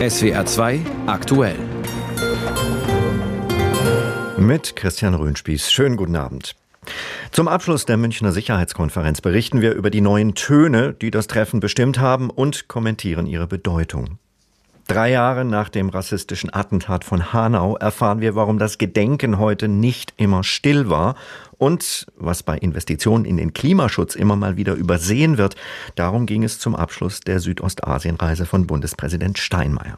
SWR 2 aktuell. Mit Christian Röhnspieß. Schönen guten Abend. Zum Abschluss der Münchner Sicherheitskonferenz berichten wir über die neuen Töne, die das Treffen bestimmt haben und kommentieren ihre Bedeutung. Drei Jahre nach dem rassistischen Attentat von Hanau erfahren wir, warum das Gedenken heute nicht immer still war und was bei Investitionen in den Klimaschutz immer mal wieder übersehen wird. Darum ging es zum Abschluss der Südostasienreise von Bundespräsident Steinmeier.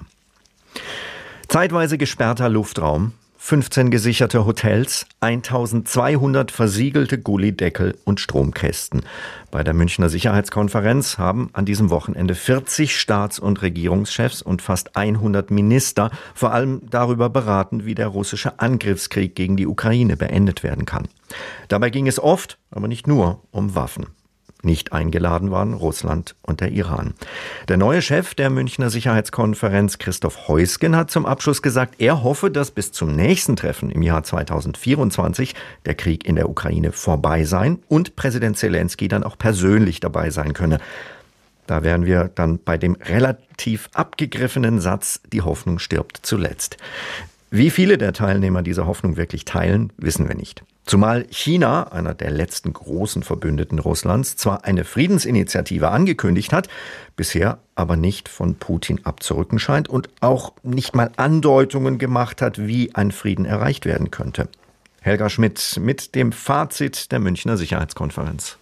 Zeitweise gesperrter Luftraum, 15 gesicherte Hotels, 1200 versiegelte Gullideckel und Stromkästen. Bei der Münchner Sicherheitskonferenz haben an diesem Wochenende 40 Staats- und Regierungschefs und fast 100 Minister vor allem darüber beraten, wie der russische Angriffskrieg gegen die Ukraine beendet werden kann. Dabei ging es oft, aber nicht nur, um Waffen. Nicht eingeladen waren Russland und der Iran. Der neue Chef der Münchner Sicherheitskonferenz, Christoph Heusgen, hat zum Abschluss gesagt, er hoffe, dass bis zum nächsten Treffen im Jahr 2024 der Krieg in der Ukraine vorbei sein und Präsident Zelensky dann auch persönlich dabei sein könne. Da wären wir dann bei dem relativ abgegriffenen Satz, die Hoffnung stirbt zuletzt. Wie viele der Teilnehmer diese Hoffnung wirklich teilen, wissen wir nicht. Zumal China, einer der letzten großen Verbündeten Russlands, zwar eine Friedensinitiative angekündigt hat, bisher aber nicht von Putin abzurücken scheint und auch nicht mal Andeutungen gemacht hat, wie ein Frieden erreicht werden könnte. Helga Schmidt mit dem Fazit der Münchner Sicherheitskonferenz.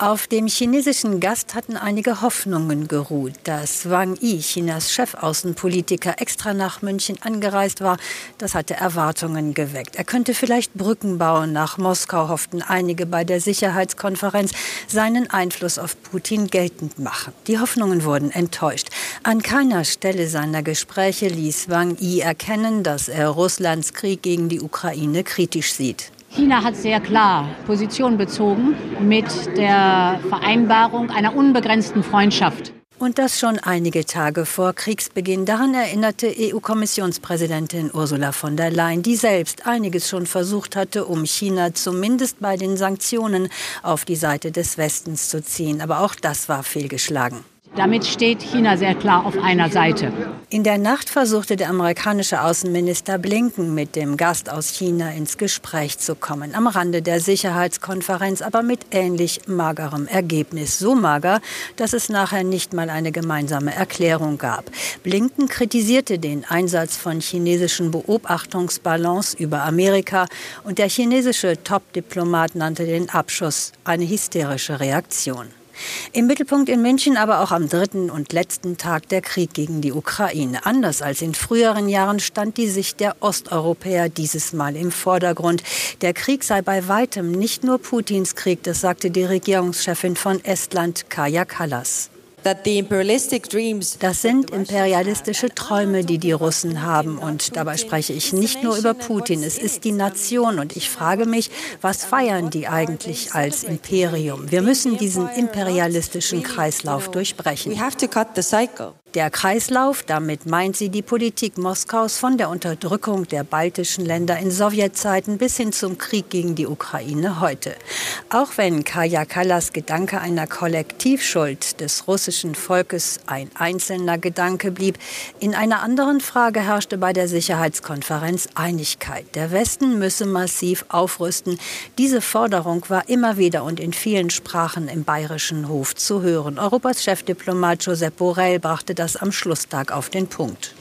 Auf dem chinesischen Gast hatten einige Hoffnungen geruht. Dass Wang Yi, Chinas Chefaußenpolitiker, extra nach München angereist war, das hatte Erwartungen geweckt. Er könnte vielleicht Brücken bauen. Nach Moskau hofften einige bei der Sicherheitskonferenz, seinen Einfluss auf Putin geltend machen. Die Hoffnungen wurden enttäuscht. An keiner Stelle seiner Gespräche ließ Wang Yi erkennen, dass er Russlands Krieg gegen die Ukraine kritisch sieht. China hat sehr klar Position bezogen mit der Vereinbarung einer unbegrenzten Freundschaft. Und das schon einige Tage vor Kriegsbeginn. Daran erinnerte EU-Kommissionspräsidentin Ursula von der Leyen, die selbst einiges schon versucht hatte, um China zumindest bei den Sanktionen auf die Seite des Westens zu ziehen. Aber auch das war fehlgeschlagen. Damit steht China sehr klar auf einer Seite. In der Nacht versuchte der amerikanische Außenminister Blinken mit dem Gast aus China ins Gespräch zu kommen. Am Rande der Sicherheitskonferenz, aber mit ähnlich magerem Ergebnis. So mager, dass es nachher nicht mal eine gemeinsame Erklärung gab. Blinken kritisierte den Einsatz von chinesischen Beobachtungsballons über Amerika und der chinesische Top-Diplomat nannte den Abschuss eine hysterische Reaktion. Im Mittelpunkt in München aber auch am dritten und letzten Tag der Krieg gegen die Ukraine. Anders als in früheren Jahren stand die Sicht der Osteuropäer dieses Mal im Vordergrund. Der Krieg sei bei weitem nicht nur Putins Krieg, das sagte die Regierungschefin von Estland, Kaja Kallas. Das sind imperialistische Träume, die die Russen haben. Und dabei spreche ich nicht nur über Putin. Es ist die Nation. Und ich frage mich, was feiern die eigentlich als Imperium? Wir müssen diesen imperialistischen Kreislauf durchbrechen. Der Kreislauf, damit meint sie die Politik Moskaus von der Unterdrückung der baltischen Länder in Sowjetzeiten bis hin zum Krieg gegen die Ukraine heute. Auch wenn Kaja Kallas Gedanke einer Kollektivschuld des russischen Volkes ein einzelner Gedanke blieb, in einer anderen Frage herrschte bei der Sicherheitskonferenz Einigkeit. Der Westen müsse massiv aufrüsten. Diese Forderung war immer wieder und in vielen Sprachen im bayerischen Hof zu hören. Europas Chefdiplomat Josep Borrell brachte das am Schlusstag auf den Punkt.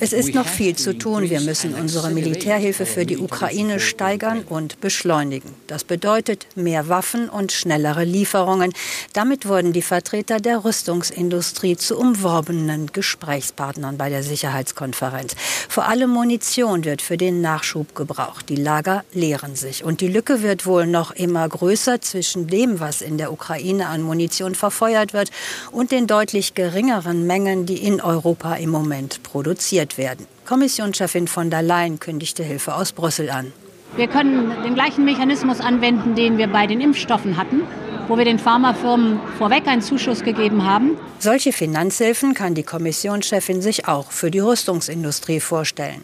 Es ist noch viel zu tun. Wir müssen unsere Militärhilfe für die Ukraine steigern und beschleunigen. Das bedeutet mehr Waffen und schnellere Lieferungen. Damit wurden die Vertreter der Rüstungsindustrie zu umworbenen Gesprächspartnern bei der Sicherheitskonferenz. Vor allem Munition wird für den Nachschub gebraucht. Die Lager leeren sich. Und die Lücke wird wohl noch immer größer zwischen dem, was in der Ukraine an Munition verfeuert wird, und den deutlich geringeren Mengen, die in Europa im Moment produziert werden. Kommissionschefin von der Leyen kündigte Hilfe aus Brüssel an. Wir können den gleichen Mechanismus anwenden, den wir bei den Impfstoffen hatten wo wir den Pharmafirmen vorweg einen Zuschuss gegeben haben. Solche Finanzhilfen kann die Kommissionschefin sich auch für die Rüstungsindustrie vorstellen.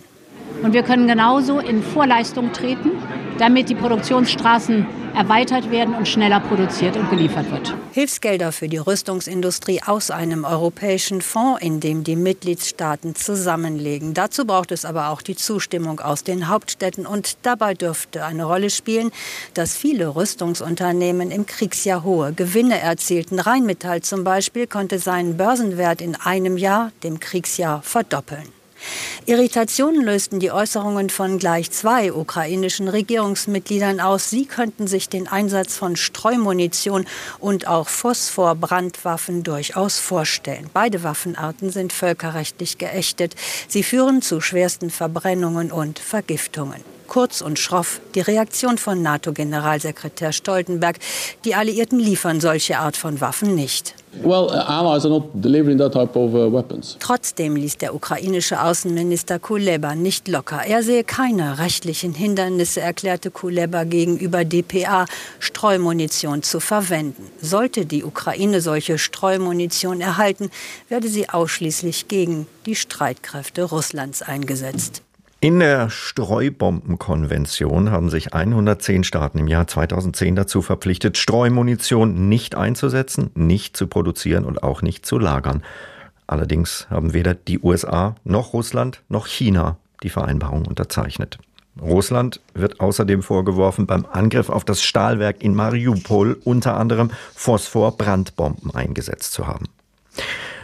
Und wir können genauso in Vorleistung treten damit die Produktionsstraßen erweitert werden und schneller produziert und geliefert wird. Hilfsgelder für die Rüstungsindustrie aus einem europäischen Fonds, in dem die Mitgliedstaaten zusammenlegen. Dazu braucht es aber auch die Zustimmung aus den Hauptstädten. Und dabei dürfte eine Rolle spielen, dass viele Rüstungsunternehmen im Kriegsjahr hohe Gewinne erzielten. Rheinmetall zum Beispiel konnte seinen Börsenwert in einem Jahr, dem Kriegsjahr, verdoppeln. Irritationen lösten die Äußerungen von gleich zwei ukrainischen Regierungsmitgliedern aus. Sie könnten sich den Einsatz von Streumunition und auch Phosphorbrandwaffen durchaus vorstellen. Beide Waffenarten sind völkerrechtlich geächtet. Sie führen zu schwersten Verbrennungen und Vergiftungen kurz und schroff die Reaktion von NATO-Generalsekretär Stoltenberg. Die Alliierten liefern solche Art von Waffen nicht. Uh, weapons. Trotzdem ließ der ukrainische Außenminister Kuleba nicht locker. Er sehe keine rechtlichen Hindernisse, erklärte Kuleba gegenüber dpa, Streumunition zu verwenden. Sollte die Ukraine solche Streumunition erhalten, werde sie ausschließlich gegen die Streitkräfte Russlands eingesetzt. In der Streubombenkonvention haben sich 110 Staaten im Jahr 2010 dazu verpflichtet, Streumunition nicht einzusetzen, nicht zu produzieren und auch nicht zu lagern. Allerdings haben weder die USA noch Russland noch China die Vereinbarung unterzeichnet. Russland wird außerdem vorgeworfen, beim Angriff auf das Stahlwerk in Mariupol unter anderem Phosphor-Brandbomben eingesetzt zu haben.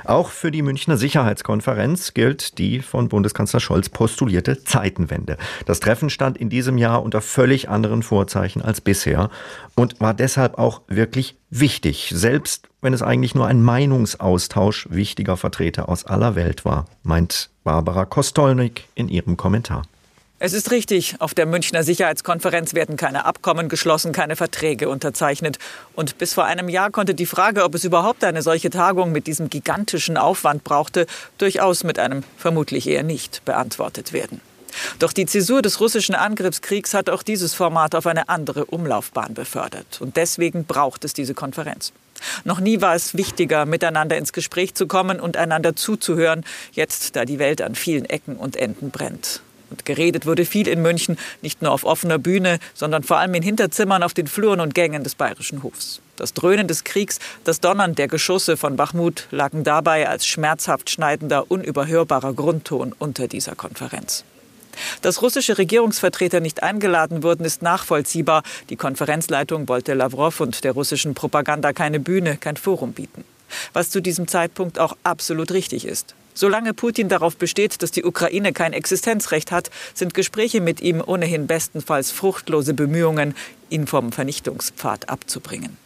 Auch für die Münchner Sicherheitskonferenz gilt die von Bundeskanzler Scholz postulierte Zeitenwende. Das Treffen stand in diesem Jahr unter völlig anderen Vorzeichen als bisher und war deshalb auch wirklich wichtig, selbst wenn es eigentlich nur ein Meinungsaustausch wichtiger Vertreter aus aller Welt war, meint Barbara Kostolnik in ihrem Kommentar. Es ist richtig, auf der Münchner Sicherheitskonferenz werden keine Abkommen geschlossen, keine Verträge unterzeichnet. Und bis vor einem Jahr konnte die Frage, ob es überhaupt eine solche Tagung mit diesem gigantischen Aufwand brauchte, durchaus mit einem vermutlich eher nicht beantwortet werden. Doch die Zäsur des russischen Angriffskriegs hat auch dieses Format auf eine andere Umlaufbahn befördert. Und deswegen braucht es diese Konferenz. Noch nie war es wichtiger, miteinander ins Gespräch zu kommen und einander zuzuhören, jetzt da die Welt an vielen Ecken und Enden brennt. Geredet wurde viel in München, nicht nur auf offener Bühne, sondern vor allem in Hinterzimmern auf den Fluren und Gängen des Bayerischen Hofs. Das Dröhnen des Kriegs, das Donnern der Geschosse von Bachmut lagen dabei als schmerzhaft schneidender, unüberhörbarer Grundton unter dieser Konferenz. Dass russische Regierungsvertreter nicht eingeladen wurden, ist nachvollziehbar. Die Konferenzleitung wollte Lavrov und der russischen Propaganda keine Bühne, kein Forum bieten. Was zu diesem Zeitpunkt auch absolut richtig ist. Solange Putin darauf besteht, dass die Ukraine kein Existenzrecht hat, sind Gespräche mit ihm ohnehin bestenfalls fruchtlose Bemühungen, ihn vom Vernichtungspfad abzubringen.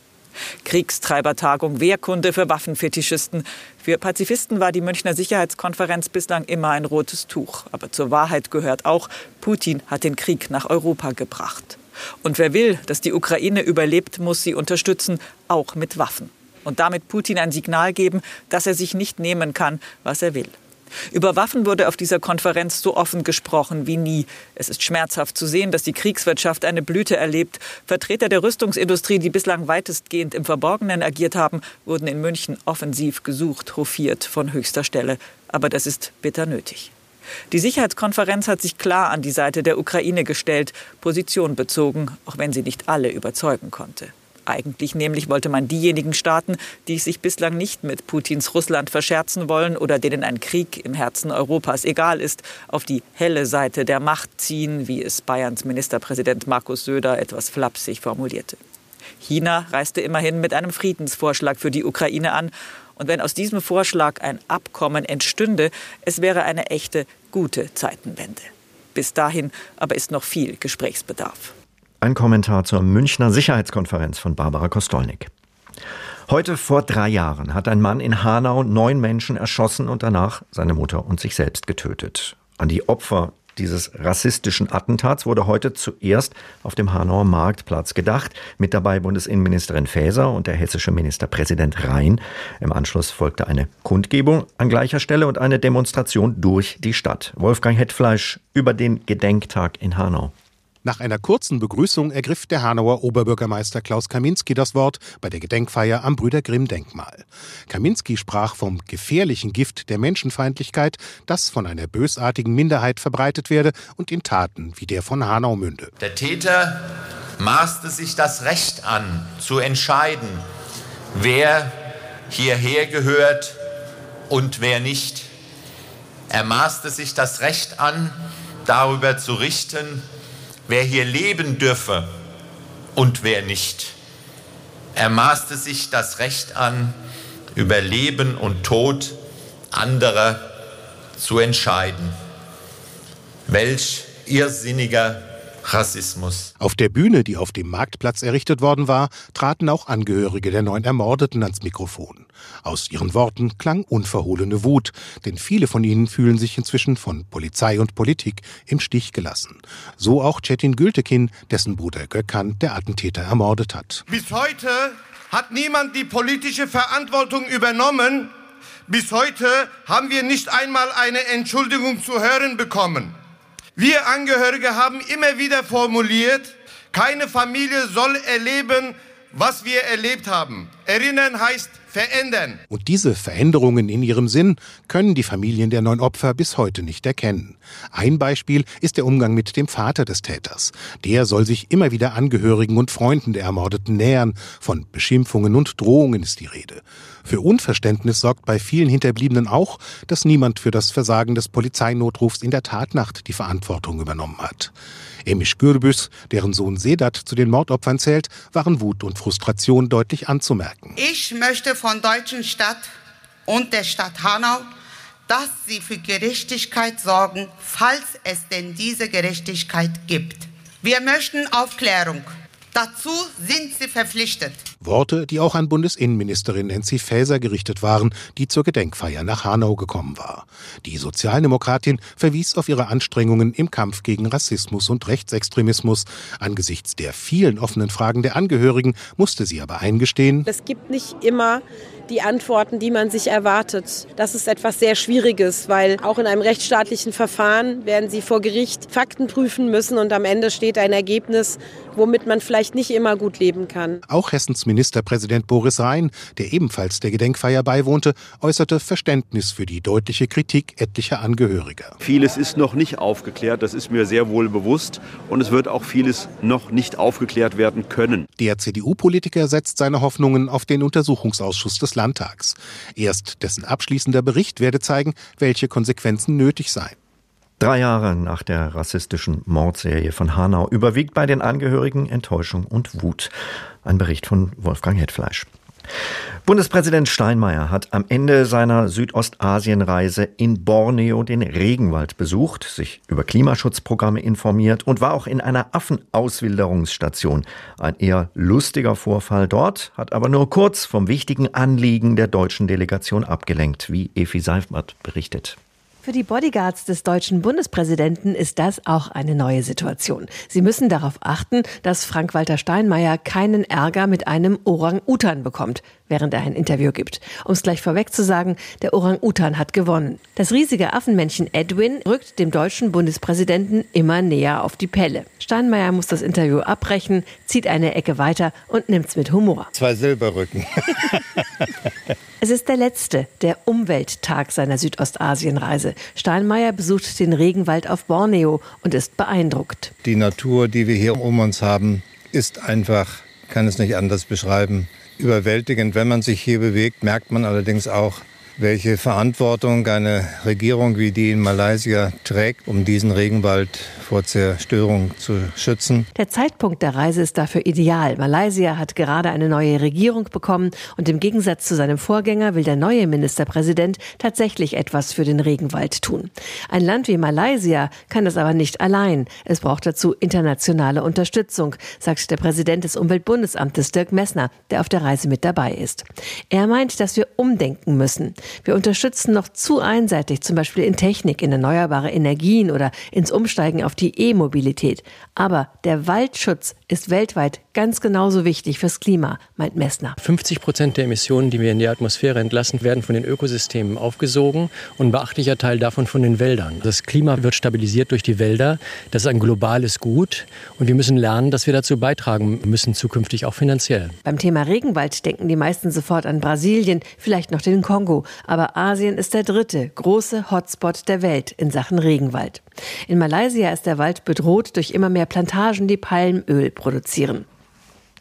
Kriegstreibertagung Wehrkunde für Waffenfetischisten. Für Pazifisten war die Münchner Sicherheitskonferenz bislang immer ein rotes Tuch. Aber zur Wahrheit gehört auch, Putin hat den Krieg nach Europa gebracht. Und wer will, dass die Ukraine überlebt, muss sie unterstützen, auch mit Waffen und damit Putin ein Signal geben, dass er sich nicht nehmen kann, was er will. Über Waffen wurde auf dieser Konferenz so offen gesprochen wie nie. Es ist schmerzhaft zu sehen, dass die Kriegswirtschaft eine Blüte erlebt. Vertreter der Rüstungsindustrie, die bislang weitestgehend im Verborgenen agiert haben, wurden in München offensiv gesucht, hofiert von höchster Stelle. Aber das ist bitter nötig. Die Sicherheitskonferenz hat sich klar an die Seite der Ukraine gestellt, Position bezogen, auch wenn sie nicht alle überzeugen konnte. Eigentlich nämlich wollte man diejenigen Staaten, die sich bislang nicht mit Putins Russland verscherzen wollen oder denen ein Krieg im Herzen Europas egal ist, auf die helle Seite der Macht ziehen, wie es Bayerns Ministerpräsident Markus Söder etwas flapsig formulierte. China reiste immerhin mit einem Friedensvorschlag für die Ukraine an. Und wenn aus diesem Vorschlag ein Abkommen entstünde, es wäre eine echte, gute Zeitenwende. Bis dahin aber ist noch viel Gesprächsbedarf. Ein Kommentar zur Münchner Sicherheitskonferenz von Barbara Kostolnik. Heute vor drei Jahren hat ein Mann in Hanau neun Menschen erschossen und danach seine Mutter und sich selbst getötet. An die Opfer dieses rassistischen Attentats wurde heute zuerst auf dem Hanauer Marktplatz gedacht. Mit dabei Bundesinnenministerin Faeser und der hessische Ministerpräsident Rhein. Im Anschluss folgte eine Kundgebung an gleicher Stelle und eine Demonstration durch die Stadt. Wolfgang Hetfleisch über den Gedenktag in Hanau. Nach einer kurzen Begrüßung ergriff der Hanauer Oberbürgermeister Klaus Kaminski das Wort bei der Gedenkfeier am Brüder Grimm Denkmal. Kaminski sprach vom gefährlichen Gift der Menschenfeindlichkeit, das von einer bösartigen Minderheit verbreitet werde und in Taten wie der von Hanau münde. Der Täter maßte sich das Recht an, zu entscheiden, wer hierher gehört und wer nicht. Er maßte sich das Recht an, darüber zu richten, wer hier leben dürfe und wer nicht. Er maßte sich das Recht an, über Leben und Tod anderer zu entscheiden. Welch irrsinniger Rassismus. Auf der Bühne, die auf dem Marktplatz errichtet worden war, traten auch Angehörige der neun Ermordeten ans Mikrofon. Aus ihren Worten klang unverhohlene Wut, denn viele von ihnen fühlen sich inzwischen von Polizei und Politik im Stich gelassen. So auch Cetin Gültekin, dessen Bruder Gökhan der Attentäter ermordet hat. Bis heute hat niemand die politische Verantwortung übernommen. Bis heute haben wir nicht einmal eine Entschuldigung zu hören bekommen. Wir Angehörige haben immer wieder formuliert, keine Familie soll erleben, was wir erlebt haben. Erinnern heißt verändern. Und diese Veränderungen in ihrem Sinn können die Familien der neun Opfer bis heute nicht erkennen. Ein Beispiel ist der Umgang mit dem Vater des Täters. Der soll sich immer wieder Angehörigen und Freunden der Ermordeten nähern. Von Beschimpfungen und Drohungen ist die Rede. Für Unverständnis sorgt bei vielen Hinterbliebenen auch, dass niemand für das Versagen des Polizeinotrufs in der Tatnacht die Verantwortung übernommen hat. Emisch Gürbüs, deren Sohn Sedat zu den Mordopfern zählt, waren Wut und Frustration deutlich anzumerken. Ich möchte von deutschen Stadt und der Stadt Hanau, dass sie für Gerechtigkeit sorgen, falls es denn diese Gerechtigkeit gibt. Wir möchten Aufklärung. Dazu sind sie verpflichtet. Worte, die auch an Bundesinnenministerin Nancy Faeser gerichtet waren, die zur Gedenkfeier nach Hanau gekommen war. Die Sozialdemokratin verwies auf ihre Anstrengungen im Kampf gegen Rassismus und Rechtsextremismus. Angesichts der vielen offenen Fragen der Angehörigen musste sie aber eingestehen, es gibt nicht immer die Antworten, die man sich erwartet. Das ist etwas sehr Schwieriges, weil auch in einem rechtsstaatlichen Verfahren werden Sie vor Gericht Fakten prüfen müssen und am Ende steht ein Ergebnis, womit man vielleicht nicht immer gut leben kann. Auch Hessens Ministerpräsident Boris Rhein, der ebenfalls der Gedenkfeier beiwohnte, äußerte Verständnis für die deutliche Kritik etlicher Angehöriger. Vieles ist noch nicht aufgeklärt, das ist mir sehr wohl bewusst. Und es wird auch vieles noch nicht aufgeklärt werden können. Der CDU-Politiker setzt seine Hoffnungen auf den Untersuchungsausschuss des Landtags. Erst dessen abschließender Bericht werde zeigen, welche Konsequenzen nötig seien. Drei Jahre nach der rassistischen Mordserie von Hanau überwiegt bei den Angehörigen Enttäuschung und Wut. Ein Bericht von Wolfgang Hetfleisch. Bundespräsident Steinmeier hat am Ende seiner Südostasienreise in Borneo den Regenwald besucht, sich über Klimaschutzprogramme informiert und war auch in einer Affenauswilderungsstation. Ein eher lustiger Vorfall dort, hat aber nur kurz vom wichtigen Anliegen der deutschen Delegation abgelenkt, wie Efi Seifert berichtet. Für die Bodyguards des deutschen Bundespräsidenten ist das auch eine neue Situation. Sie müssen darauf achten, dass Frank-Walter Steinmeier keinen Ärger mit einem Orang-Utan bekommt, während er ein Interview gibt. Um es gleich vorweg zu sagen, der Orang-Utan hat gewonnen. Das riesige Affenmännchen Edwin rückt dem deutschen Bundespräsidenten immer näher auf die Pelle. Steinmeier muss das Interview abbrechen, zieht eine Ecke weiter und nimmt's mit Humor. Zwei Silberrücken. Es ist der letzte, der Umwelttag seiner Südostasienreise. Steinmeier besucht den Regenwald auf Borneo und ist beeindruckt. Die Natur, die wir hier um uns haben, ist einfach, kann es nicht anders beschreiben, überwältigend. Wenn man sich hier bewegt, merkt man allerdings auch, welche Verantwortung eine Regierung wie die in Malaysia trägt, um diesen Regenwald vor Zerstörung zu schützen. Der Zeitpunkt der Reise ist dafür ideal. Malaysia hat gerade eine neue Regierung bekommen und im Gegensatz zu seinem Vorgänger will der neue Ministerpräsident tatsächlich etwas für den Regenwald tun. Ein Land wie Malaysia kann das aber nicht allein. Es braucht dazu internationale Unterstützung, sagt der Präsident des Umweltbundesamtes Dirk Messner, der auf der Reise mit dabei ist. Er meint, dass wir umdenken müssen. Wir unterstützen noch zu einseitig, zum Beispiel in Technik, in erneuerbare Energien oder ins Umsteigen auf die E-Mobilität. Aber der Waldschutz ist weltweit ganz genauso wichtig fürs Klima, meint Messner. 50 Prozent der Emissionen, die wir in die Atmosphäre entlassen, werden von den Ökosystemen aufgesogen und ein beachtlicher Teil davon von den Wäldern. Das Klima wird stabilisiert durch die Wälder. Das ist ein globales Gut und wir müssen lernen, dass wir dazu beitragen müssen, zukünftig auch finanziell. Beim Thema Regenwald denken die meisten sofort an Brasilien, vielleicht noch den Kongo. Aber Asien ist der dritte große Hotspot der Welt in Sachen Regenwald. In Malaysia ist der Wald bedroht durch immer mehr Plantagen, die Palmöl produzieren.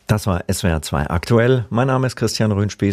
Das war SWR 2 aktuell. Mein Name ist Christian Röhnspieß.